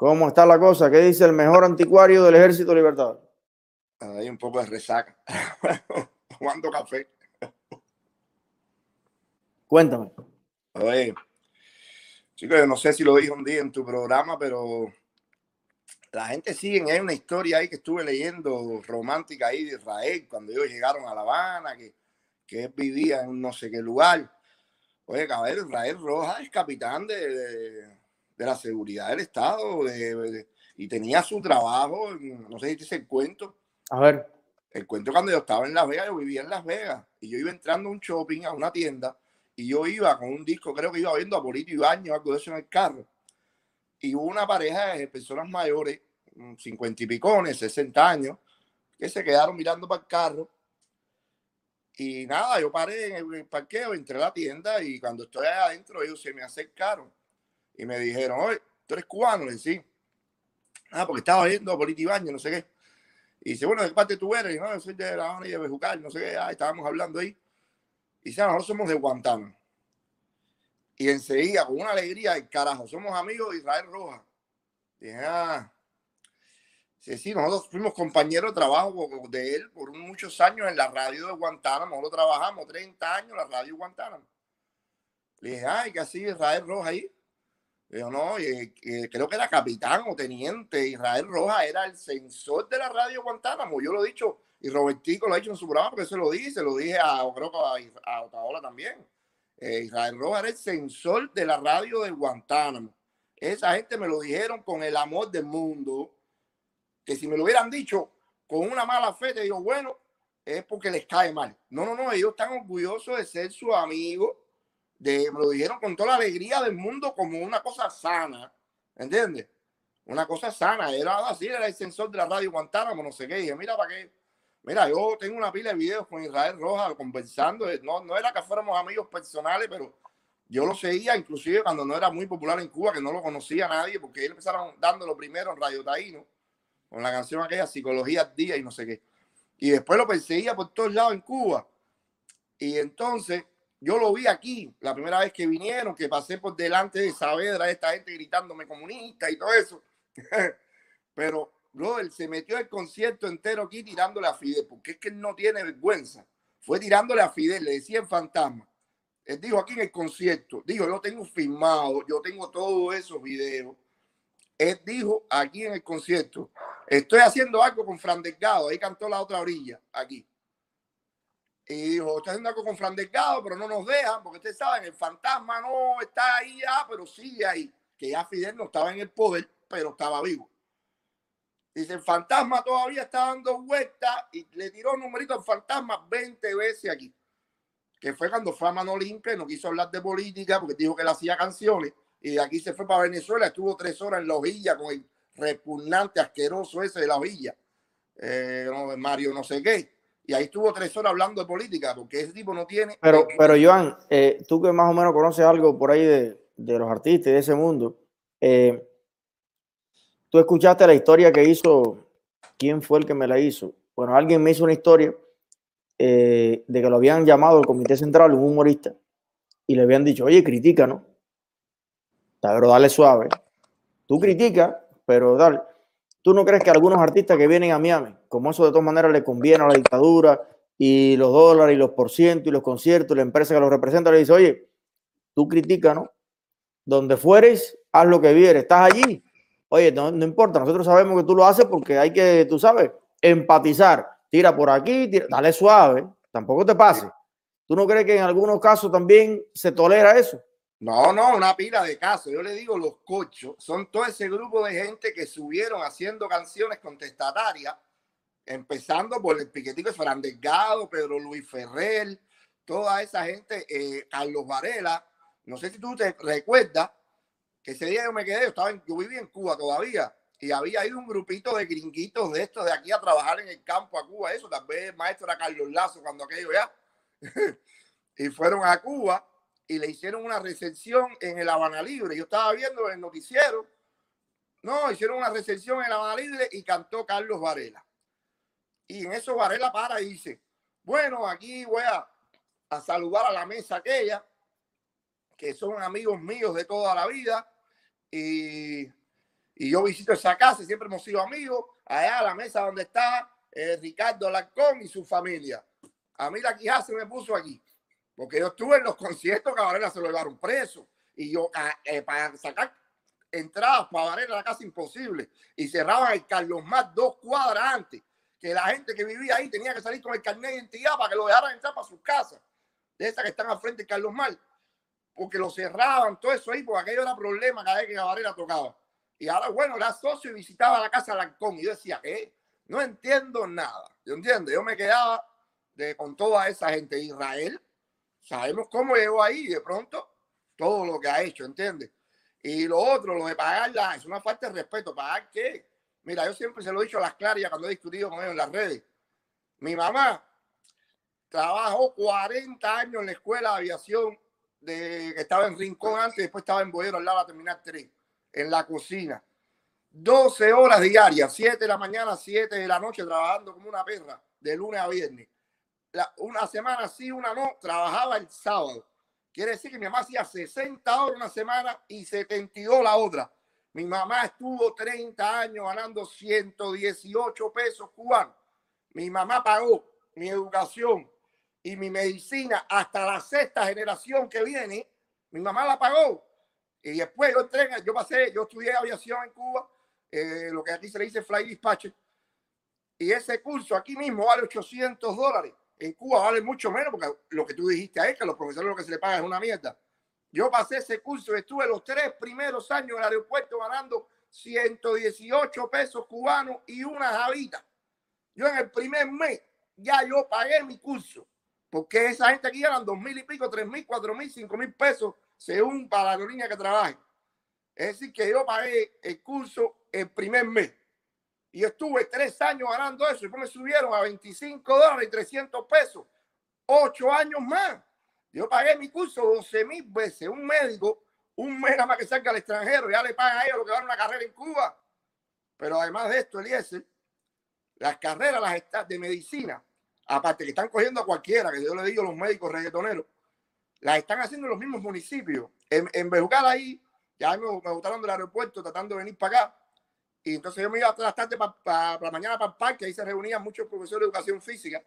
¿Cómo está la cosa? ¿Qué dice el mejor anticuario del Ejército Libertador? Hay un poco de resaca. Tomando café. Cuéntame. Oye, chicos, yo no sé si lo dije un día en tu programa, pero la gente sigue. Hay una historia ahí que estuve leyendo romántica ahí de Israel, cuando ellos llegaron a La Habana, que, que él vivía en no sé qué lugar. Oye, caballero, Israel Rojas es capitán de, de, la seguridad del Estado y tenía su trabajo. No sé si te dice el cuento. A ver. El cuento cuando yo estaba en Las Vegas, yo vivía en Las Vegas y yo iba entrando a un shopping, a una tienda y yo iba con un disco, creo que iba viendo a Polito Ibaño, algo de eso en el carro. Y hubo una pareja de personas mayores, 50 y picones, 60 años, que se quedaron mirando para el carro. Y nada, yo paré en el parqueo, entré a la tienda y cuando estoy adentro, ellos se me acercaron y me dijeron, oye, ¿tú eres cubano? Le dije, sí. Ah, porque estaba viendo a Polito Ibaño, no sé qué. Y dice, bueno, ¿de qué parte tú eres? Y no, yo soy de La Habana y de Bejucal, no sé qué. Ah, estábamos hablando ahí. Y dice, nosotros somos de Guantánamo. Y enseguida, con una alegría, el carajo, somos amigos de Israel Roja. Dije, ah, sí, sí, nosotros fuimos compañeros de trabajo de él por muchos años en la radio de Guantánamo. Nosotros trabajamos 30 años en la radio de Guantánamo. Le dije, ay, que así Israel Roja ahí. Yo no, creo que era capitán o teniente. Israel Roja era el censor de la radio Guantánamo. Yo lo he dicho y Robertico lo ha dicho en su programa porque se lo dije, lo dije a, creo que también. Eh, Israel Rojas era el censor de la radio de Guantánamo. Esa gente me lo dijeron con el amor del mundo, que si me lo hubieran dicho con una mala fe, te digo, bueno, es porque les cae mal. No, no, no, ellos están orgullosos de ser su amigo, de, me lo dijeron con toda la alegría del mundo como una cosa sana, ¿entiendes? Una cosa sana, era así, era el censor de la radio Guantánamo, no sé qué, y dije, mira, ¿para qué? Mira, yo tengo una pila de videos con Israel Rojas conversando. No, no era que fuéramos amigos personales, pero yo lo seguía, inclusive cuando no era muy popular en Cuba, que no lo conocía nadie, porque él empezaron dando lo primero en Radio Taíno, con la canción aquella Psicología Día y no sé qué. Y después lo perseguía por todos lados en Cuba. Y entonces yo lo vi aquí, la primera vez que vinieron, que pasé por delante de Saavedra, esta gente gritándome comunista y todo eso. pero él se metió el concierto entero aquí tirándole a Fidel, porque es que él no tiene vergüenza. Fue tirándole a Fidel, le decía en fantasma. Él dijo aquí en el concierto, dijo, yo tengo filmado, yo tengo todos esos videos. Él dijo aquí en el concierto, estoy haciendo algo con Fran Delgado, ahí cantó la otra orilla, aquí. Y dijo, estoy haciendo algo con Fran Delgado, pero no nos dejan, porque ustedes saben, el fantasma no está ahí ya, pero sigue ahí. Que ya Fidel no estaba en el poder, pero estaba vivo. Dice, el fantasma todavía está dando vueltas y le tiró un numerito al fantasma 20 veces aquí. Que fue cuando fue a mano limpia no quiso hablar de política porque dijo que él hacía canciones. Y de aquí se fue para Venezuela, estuvo tres horas en la hojilla con el repugnante, asqueroso ese de la hojilla. Eh, Mario no sé qué. Y ahí estuvo tres horas hablando de política porque ese tipo no tiene... Pero, pero Joan, eh, tú que más o menos conoces algo por ahí de, de los artistas y de ese mundo, eh, Tú escuchaste la historia que hizo, ¿quién fue el que me la hizo? Bueno, alguien me hizo una historia eh, de que lo habían llamado el Comité Central, un humorista, y le habían dicho, oye, critica, ¿no? Pero dale suave. Tú criticas, pero dale. ¿Tú no crees que algunos artistas que vienen a Miami, como eso de todas maneras le conviene a la dictadura y los dólares y los por ciento y los conciertos y la empresa que los representa, le dice, oye, tú critica, ¿no? Donde fueres, haz lo que vieres, estás allí, Oye, no, importa, nosotros sabemos que tú lo haces porque hay que, tú sabes, empatizar. Tira por aquí, dale suave, tampoco te pase. ¿Tú no crees que en algunos casos también se tolera eso? No, no, una pila de casos. Yo le digo, los cochos son todo ese grupo de gente que subieron haciendo canciones contestatarias, empezando por el piquetico de Fran Delgado, Pedro Luis Ferrer, toda esa gente, eh, Carlos Varela. No sé si tú te recuerdas que ese día yo me quedé, yo, estaba en, yo vivía en Cuba todavía y había ido un grupito de gringuitos de estos de aquí a trabajar en el campo a Cuba, eso, tal vez el maestro era Carlos Lazo cuando aquello ya. y fueron a Cuba y le hicieron una recepción en el Habana Libre. Yo estaba viendo el noticiero. No, hicieron una recepción en el Habana Libre y cantó Carlos Varela. Y en eso Varela para y dice, bueno, aquí voy a, saludar a la mesa aquella que son amigos míos de toda la vida. Y, yo visito esa casa, siempre hemos sido amigos, allá a la mesa donde está eh, Ricardo Alarcón y su familia. A mí la quijada se me puso aquí, porque yo estuve en los conciertos que a Varela se lo llevaron preso. Y yo, ah, eh, para sacar entradas para Varela era casi imposible. Y cerraban el Carlos Mar dos cuadras antes, que la gente que vivía ahí tenía que salir con el carnet de identidad para que lo dejaran entrar para sus casas. De esas que están al frente de Carlos Mar. Porque lo cerraban, todo eso ahí, porque aquello era problema cada vez que Varela tocaba. Y ahora, bueno, era socio y visitaba la casa de Alarcón. Y yo decía, ¿qué? No entiendo nada. ¿Yo entiendo? Yo me quedaba con toda esa gente Israel. Sabemos cómo llegó ahí de pronto todo lo que ha hecho, ¿entiendes? Y lo otro, lo de pagarla, es una falta de respeto. ¿Pagar qué? Mira, yo siempre se lo he dicho a las claras cuando he discutido con ellos en las redes. Mi mamá trabajó 40 años en la escuela de aviación que estaba en Rincón antes, después estaba en Boyero al lado de la Terminal 3, en la cocina. 12 horas diarias, 7 de la mañana, 7 de la noche, trabajando como una perra, de lunes a viernes. Una semana sí, una no, trabajaba el sábado. Quiere decir que mi mamá hacía 60 horas una semana y 72 la otra. Mi mamá estuvo 30 años ganando 118 pesos cubanos. Mi mamá pagó mi educación y mi medicina hasta la sexta generación que viene. Mi mamá la pagó. Y después yo entré, yo pasé, yo estudié aviación en Cuba, eh, lo que aquí se le dice Fly Dispatch. Y ese curso aquí mismo vale 800 dólares. En Cuba vale mucho menos porque lo que tú dijiste ahí, que a los profesores lo que se le paga es una mierda. Yo pasé ese curso, estuve los tres primeros años en el aeropuerto ganando 118 pesos cubanos y una javita. Yo en el primer mes ya yo pagué mi curso, porque esa gente aquí ganan dos mil y pico, tres mil, cuatro mil, cinco mil pesos según para la niña que trabaje. Es decir, que yo pagué el curso el primer mes y estuve tres años ganando eso. Y después me subieron a 25 dólares y 300 pesos. Ocho años más. Yo pagué mi curso 12 mil veces. Un médico, un mes más que salga al extranjero, ya le paga a ellos lo que van una carrera en Cuba. Pero además de esto, Eliezer, las carreras las está, de medicina, aparte que están cogiendo a cualquiera, que yo le digo a los médicos reggaetoneros, las están haciendo en los mismos municipios. En, en Bejucal ahí, ya me, me botaron del aeropuerto tratando de venir para acá y entonces yo me iba a las tardes para la mañana para el parque, ahí se reunían muchos profesores de educación física,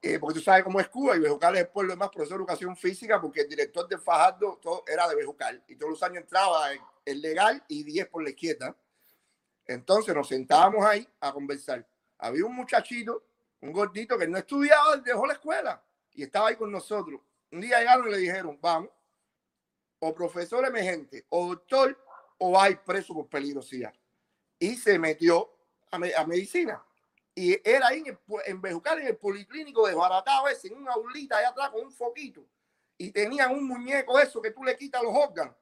eh, porque tú sabes cómo es Cuba y Bejucal es el pueblo más profesor de educación física, porque el director de Fajardo todo era de Bejucal y todos los años entraba el, legal y 10 por la izquierda. Entonces nos sentábamos ahí a conversar. Había un muchachito, un gordito que no estudiaba, dejó la escuela y estaba ahí con nosotros. Un día llegaron y le dijeron, vamos, o profesor emergente, o doctor, o hay preso por peligrosidad. Y se metió a, medicina. Y era ahí en, en Bejucal, en el policlínico de Baratá, ese, en una aulita allá atrás con un foquito. Y tenían un muñeco eso que tú le quitas los órganos,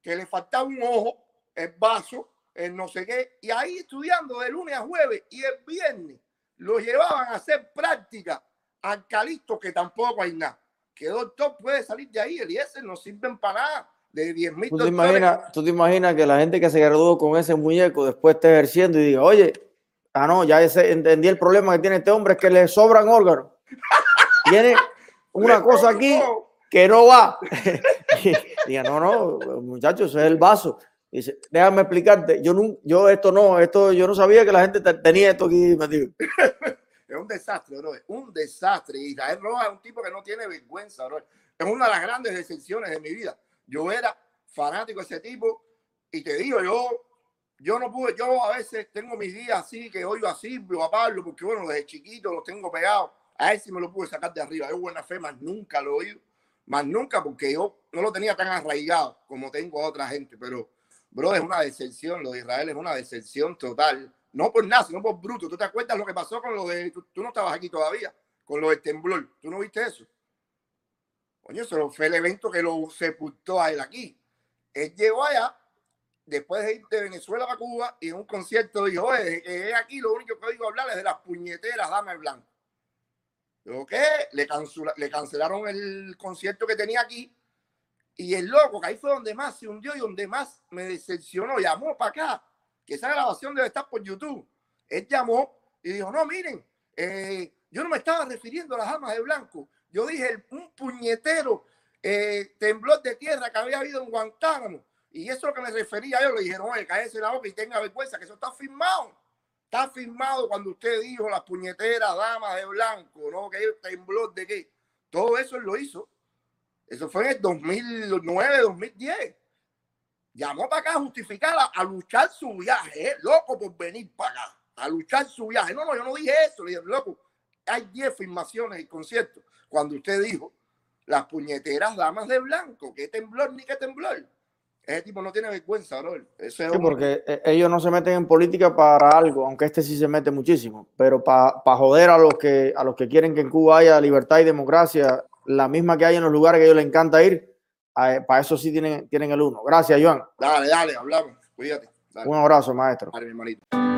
que le faltaba un ojo, el vaso, el no sé qué. Y ahí estudiando de lunes a jueves y el viernes lo llevaban a hacer práctica al calisto que tampoco hay nada. Que doctor puede salir de ahí, el ese no sirven para nada de 10 mil ¿Tú, te imaginas, ¿Tú te imaginas que la gente que se graduó con ese muñeco después esté ejerciendo y diga, oye, ah, no, ya ese, entendí el problema que tiene este hombre, es que le sobran órganos. Tiene una cosa aquí que no va. diga, no, no, muchachos, ese es el vaso. Dice, déjame explicarte, yo no, yo esto no, esto yo no sabía que la gente tenía esto aquí metido. es un desastre, bro. Un desastre. Israel Roja es un tipo que no tiene vergüenza, bro. Es una de las grandes decepciones de mi vida. Yo era fanático de ese tipo y te digo, yo, yo no pude, yo a veces tengo mis días así, que oigo a Silvio, a Pablo, porque bueno, desde chiquito los tengo pegados. A él sí me lo pude sacar de arriba. Yo buena fe, más nunca lo oído. Más nunca, porque yo no lo tenía tan arraigado como tengo a otra gente. Pero, bro, es una decepción. Lo de Israel es una decepción total. No por nada, sino por bruto. ¿Tú te acuerdas lo que pasó con lo de... Tú, tú no estabas aquí todavía, con lo del temblor. ¿Tú no viste eso? Coño, eso fue el evento que lo sepultó a él aquí. Él llegó allá, después de ir de Venezuela a Cuba, y en un concierto dijo, oye, que aquí lo único que oigo hablar es de las puñeteras Dame Blanco. Digo, ¿qué? Le, le cancelaron el concierto que tenía aquí. Y el loco, que ahí fue donde más se hundió y donde más me decepcionó, llamó para acá, que esa grabación debe estar por YouTube. Él llamó y dijo, no, miren, eh, yo no me estaba refiriendo a las damas de blanco, yo dije, un puñetero eh, temblor de tierra que había habido en Guantánamo. Y eso es lo que me refería. Ellos le dijeron, oye, cállese la boca y tenga vergüenza, que eso está firmado. Está firmado cuando usted dijo las puñeteras damas de blanco, ¿no? Que tembló de qué. Todo eso lo hizo. Eso fue en el 2009, 2010. Llamó para acá a justificar, a, luchar su viaje, ¿eh? loco por venir para acá, a luchar su viaje. No, no, yo no dije eso. Le dije, loco, hay 10 firmaciones y conciertos. Cuando usted dijo las puñeteras damas de blanco, qué temblor ni qué temblor. Ese tipo no tiene vergüenza, bro. sí, porque eh, ellos no se meten en política para algo, aunque este sí se mete muchísimo, pero para joder a los, que, a los que quieren que en Cuba haya libertad y democracia, la misma que hay en los lugares que a ellos les encanta ir, para eso sí tienen, tienen el uno. Gracias, Joan. Dale, dale, hablamos. Cuídate. Un abrazo, maestro. Dale, mi hermanito.